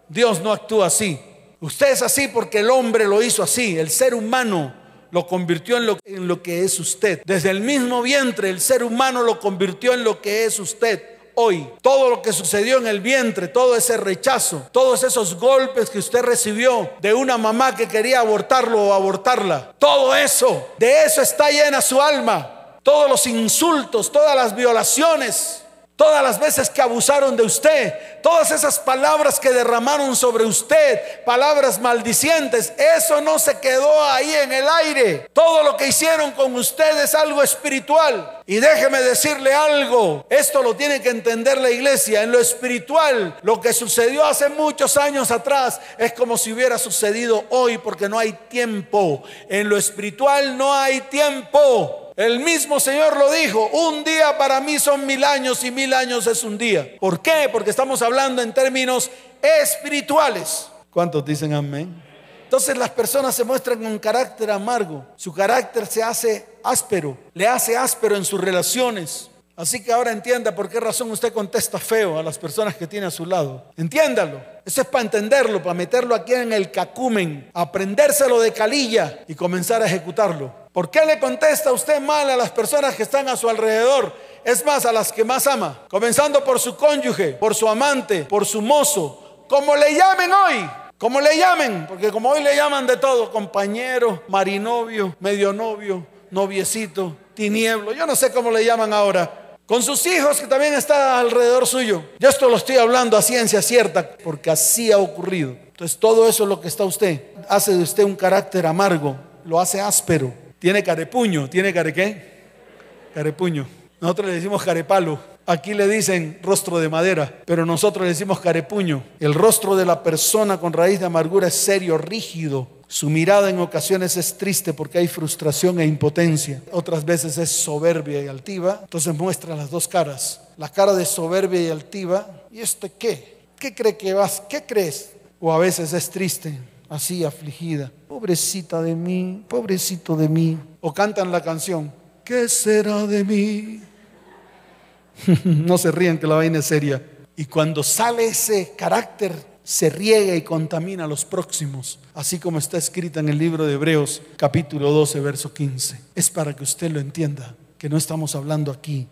Dios no actúa así. Usted es así porque el hombre lo hizo así, el ser humano lo convirtió en lo, en lo que es usted. Desde el mismo vientre el ser humano lo convirtió en lo que es usted hoy. Todo lo que sucedió en el vientre, todo ese rechazo, todos esos golpes que usted recibió de una mamá que quería abortarlo o abortarla, todo eso, de eso está llena su alma. Todos los insultos, todas las violaciones, Todas las veces que abusaron de usted, todas esas palabras que derramaron sobre usted, palabras maldicientes, eso no se quedó ahí en el aire. Todo lo que hicieron con usted es algo espiritual. Y déjeme decirle algo, esto lo tiene que entender la iglesia. En lo espiritual, lo que sucedió hace muchos años atrás es como si hubiera sucedido hoy porque no hay tiempo. En lo espiritual no hay tiempo. El mismo Señor lo dijo, un día para mí son mil años y mil años es un día. ¿Por qué? Porque estamos hablando en términos espirituales. ¿Cuántos dicen amén? Entonces las personas se muestran con carácter amargo, su carácter se hace áspero, le hace áspero en sus relaciones. Así que ahora entienda por qué razón usted contesta feo a las personas que tiene a su lado. Entiéndalo. Eso es para entenderlo, para meterlo aquí en el cacumen, aprendérselo de calilla y comenzar a ejecutarlo. ¿Por qué le contesta usted mal a las personas que están a su alrededor? Es más, a las que más ama. Comenzando por su cónyuge, por su amante, por su mozo. Como le llamen hoy. Como le llamen. Porque como hoy le llaman de todo. Compañero, marinovio, medio novio, noviecito, tinieblo. Yo no sé cómo le llaman ahora. Con sus hijos que también está alrededor suyo. Yo esto lo estoy hablando a ciencia cierta porque así ha ocurrido. Entonces todo eso es lo que está usted. Hace de usted un carácter amargo. Lo hace áspero tiene carepuño. ¿Tiene care qué? Carepuño. Nosotros le decimos carepalo. Aquí le dicen rostro de madera, pero nosotros le decimos carepuño. El rostro de la persona con raíz de amargura es serio, rígido. Su mirada en ocasiones es triste porque hay frustración e impotencia. Otras veces es soberbia y altiva. Entonces muestra las dos caras. La cara de soberbia y altiva. ¿Y este qué? ¿Qué cree que vas? ¿Qué crees? O a veces es triste así afligida. Pobrecita de mí, pobrecito de mí. O cantan la canción, ¿qué será de mí? no se ríen que la vaina es seria. Y cuando sale ese carácter, se riega y contamina a los próximos, así como está escrita en el libro de Hebreos capítulo 12, verso 15. Es para que usted lo entienda, que no estamos hablando aquí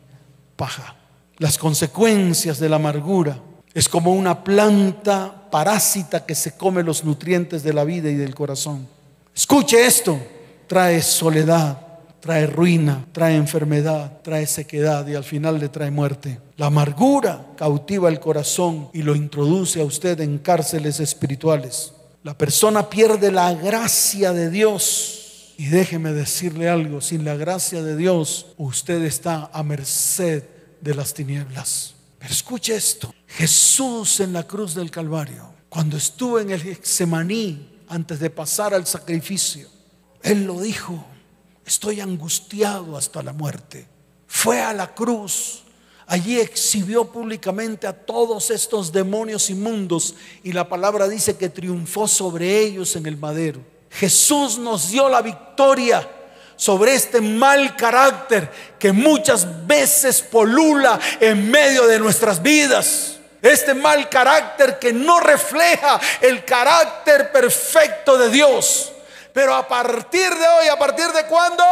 paja. Las consecuencias de la amargura es como una planta parásita que se come los nutrientes de la vida y del corazón. Escuche esto, trae soledad, trae ruina, trae enfermedad, trae sequedad y al final le trae muerte. La amargura cautiva el corazón y lo introduce a usted en cárceles espirituales. La persona pierde la gracia de Dios. Y déjeme decirle algo, sin la gracia de Dios, usted está a merced de las tinieblas. Pero escuche esto, Jesús en la cruz del Calvario, cuando estuvo en el Getsemaní antes de pasar al sacrificio, Él lo dijo, estoy angustiado hasta la muerte. Fue a la cruz, allí exhibió públicamente a todos estos demonios inmundos y la palabra dice que triunfó sobre ellos en el madero. Jesús nos dio la victoria sobre este mal carácter que muchas veces polula en medio de nuestras vidas este mal carácter que no refleja el carácter perfecto de Dios. Pero a partir de hoy, ¿a partir de cuándo?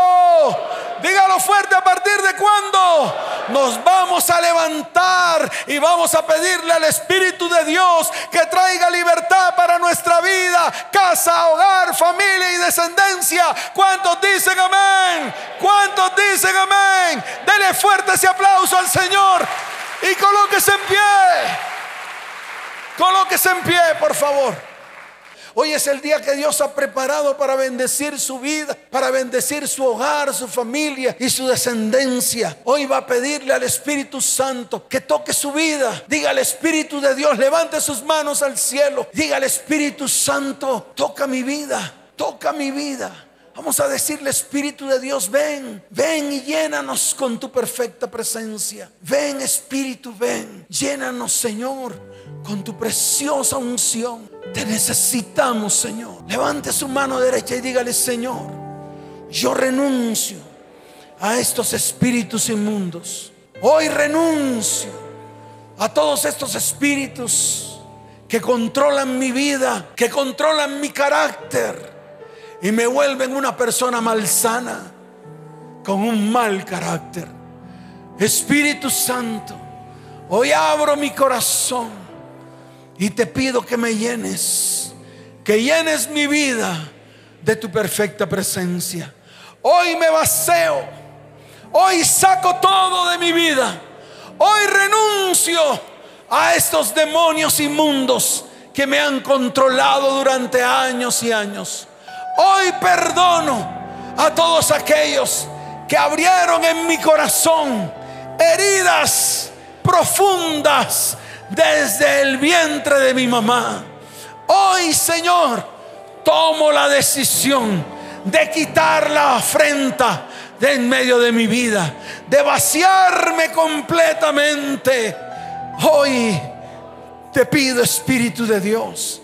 Dígalo fuerte, ¿a partir de cuándo? Nos vamos a levantar y vamos a pedirle al Espíritu de Dios que traiga libertad para nuestra vida, casa, hogar, familia y descendencia. ¿Cuántos dicen amén? ¿Cuántos dicen amén? Dele fuerte ese aplauso al Señor y colóquese en pie. Colóquese en pie, por favor. Hoy es el día que Dios ha preparado para bendecir su vida, para bendecir su hogar, su familia y su descendencia. Hoy va a pedirle al Espíritu Santo que toque su vida. Diga al Espíritu de Dios, levante sus manos al cielo. Diga al Espíritu Santo, toca mi vida, toca mi vida. Vamos a decirle, Espíritu de Dios, ven, ven y llénanos con tu perfecta presencia. Ven, Espíritu, ven, llénanos, Señor, con tu preciosa unción. Te necesitamos, Señor. Levante su mano derecha y dígale, Señor, yo renuncio a estos espíritus inmundos. Hoy renuncio a todos estos espíritus que controlan mi vida, que controlan mi carácter y me vuelven una persona malsana con un mal carácter. Espíritu Santo, hoy abro mi corazón y te pido que me llenes, que llenes mi vida de tu perfecta presencia. Hoy me vacío, hoy saco todo de mi vida. Hoy renuncio a estos demonios inmundos que me han controlado durante años y años. Hoy perdono a todos aquellos que abrieron en mi corazón heridas profundas desde el vientre de mi mamá. Hoy, Señor, tomo la decisión de quitar la afrenta de en medio de mi vida, de vaciarme completamente. Hoy te pido, Espíritu de Dios,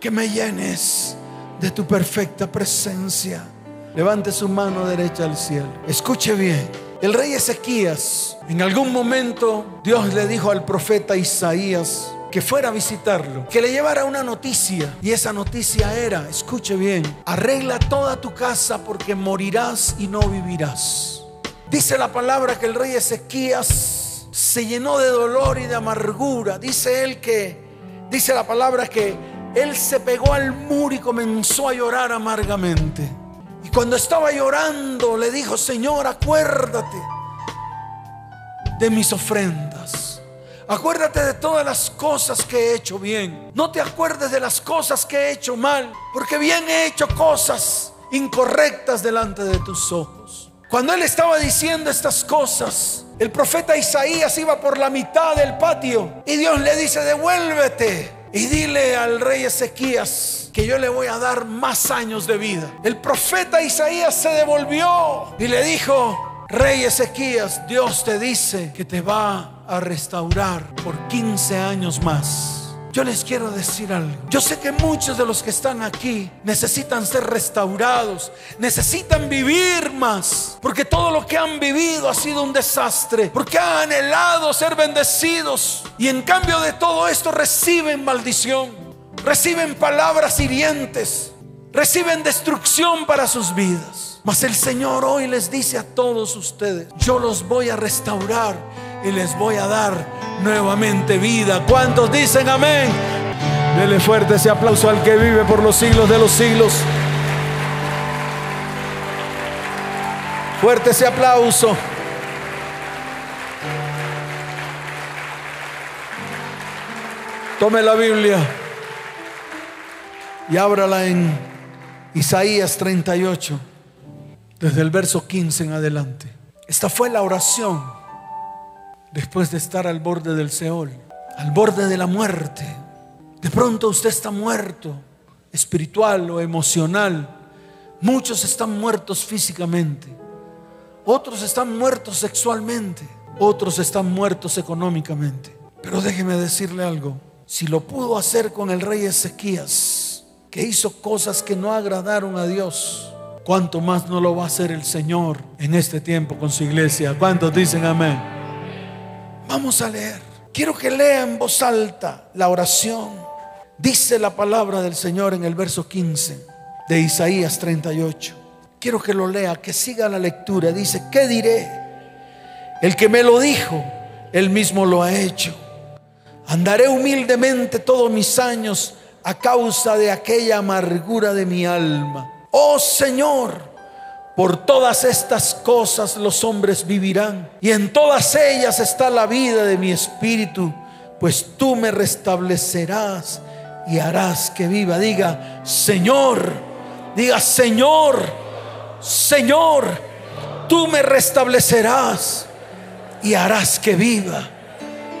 que me llenes de tu perfecta presencia. Levante su mano derecha al cielo. Escuche bien. El rey Ezequías, en algún momento Dios le dijo al profeta Isaías que fuera a visitarlo, que le llevara una noticia. Y esa noticia era, escuche bien, arregla toda tu casa porque morirás y no vivirás. Dice la palabra que el rey Ezequías se llenó de dolor y de amargura. Dice él que, dice la palabra que él se pegó al muro y comenzó a llorar amargamente. Y cuando estaba llorando le dijo, Señor, acuérdate de mis ofrendas. Acuérdate de todas las cosas que he hecho bien. No te acuerdes de las cosas que he hecho mal, porque bien he hecho cosas incorrectas delante de tus ojos. Cuando él estaba diciendo estas cosas, el profeta Isaías iba por la mitad del patio y Dios le dice, devuélvete y dile al rey Ezequías que yo le voy a dar más años de vida. El profeta Isaías se devolvió y le dijo, rey Ezequías, Dios te dice que te va a restaurar por 15 años más. Yo les quiero decir algo. Yo sé que muchos de los que están aquí necesitan ser restaurados, necesitan vivir más, porque todo lo que han vivido ha sido un desastre, porque han anhelado ser bendecidos y en cambio de todo esto reciben maldición, reciben palabras hirientes, reciben destrucción para sus vidas. Mas el Señor hoy les dice a todos ustedes, yo los voy a restaurar y les voy a dar nuevamente vida. ¿Cuántos dicen amén? Dele fuerte ese aplauso al que vive por los siglos de los siglos. Fuerte ese aplauso. Tome la Biblia y ábrala en Isaías 38, desde el verso 15 en adelante. Esta fue la oración después de estar al borde del Seol, al borde de la muerte. De pronto usted está muerto, espiritual o emocional. Muchos están muertos físicamente. Otros están muertos sexualmente. Otros están muertos económicamente. Pero déjeme decirle algo. Si lo pudo hacer con el rey Ezequías, que hizo cosas que no agradaron a Dios, ¿cuánto más no lo va a hacer el Señor en este tiempo con su iglesia? ¿Cuántos dicen amén? Vamos a leer. Quiero que lea en voz alta la oración. Dice la palabra del Señor en el verso 15 de Isaías 38. Quiero que lo lea, que siga la lectura. Dice, ¿qué diré? El que me lo dijo, él mismo lo ha hecho. Andaré humildemente todos mis años a causa de aquella amargura de mi alma. Oh Señor, por todas estas cosas los hombres vivirán y en todas ellas está la vida de mi espíritu, pues tú me restablecerás y harás que viva. Diga, Señor, diga, Señor, Señor, tú me restablecerás y harás que viva.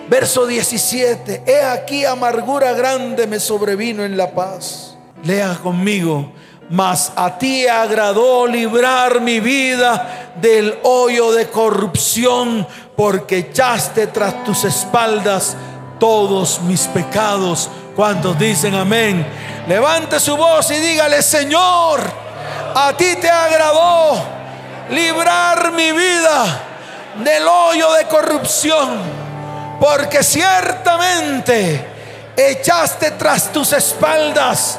Verso 17, he aquí amargura grande me sobrevino en la paz. Lea conmigo, mas a ti agradó librar mi vida del hoyo de corrupción, porque echaste tras tus espaldas todos mis pecados. ¿Cuántos dicen amén? Levante su voz y dígale, Señor, a ti te agradó librar mi vida del hoyo de corrupción porque ciertamente echaste tras tus espaldas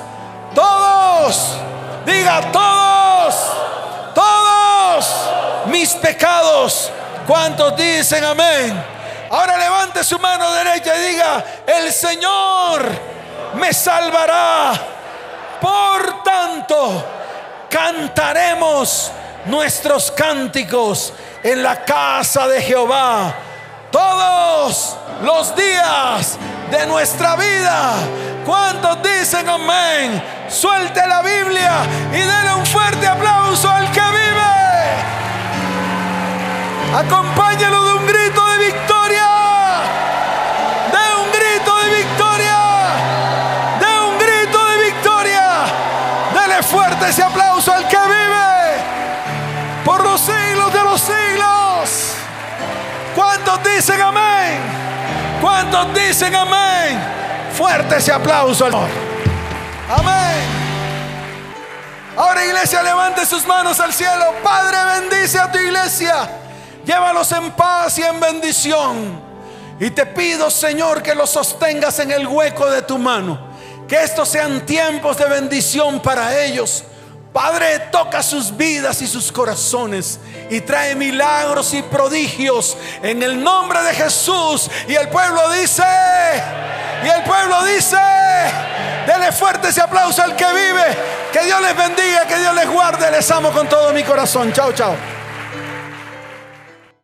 todos, todos, todos mis pecados. ¿Cuántos dicen amén? Ahora levante su mano derecha y diga, el Señor me salvará. Por tanto, cantaremos nuestros cánticos en la casa de Jehová todos los días de nuestra vida. ¿Cuántos dicen amén? Suelte la Biblia y denle un fuerte aplauso al que vive. Acompáñalo de un grito de victoria. De un grito de victoria. De un grito de victoria. Dele fuerte ese aplauso al que vive. Por los siglos de los siglos. ¿Cuántos dicen amén? ¿Cuántos dicen amén? Fuerte ese aplauso al Señor. Amén. Ahora iglesia, levante sus manos al cielo. Padre, bendice a tu iglesia. Llévalos en paz y en bendición. Y te pido, Señor, que los sostengas en el hueco de tu mano. Que estos sean tiempos de bendición para ellos. Padre, toca sus vidas y sus corazones y trae milagros y prodigios en el nombre de Jesús. Y el pueblo dice, y el pueblo dice, dele fuerte ese aplauso al que vive. Que Dios les bendiga, que Dios les guarde. Les amo con todo mi corazón. Chao, chao.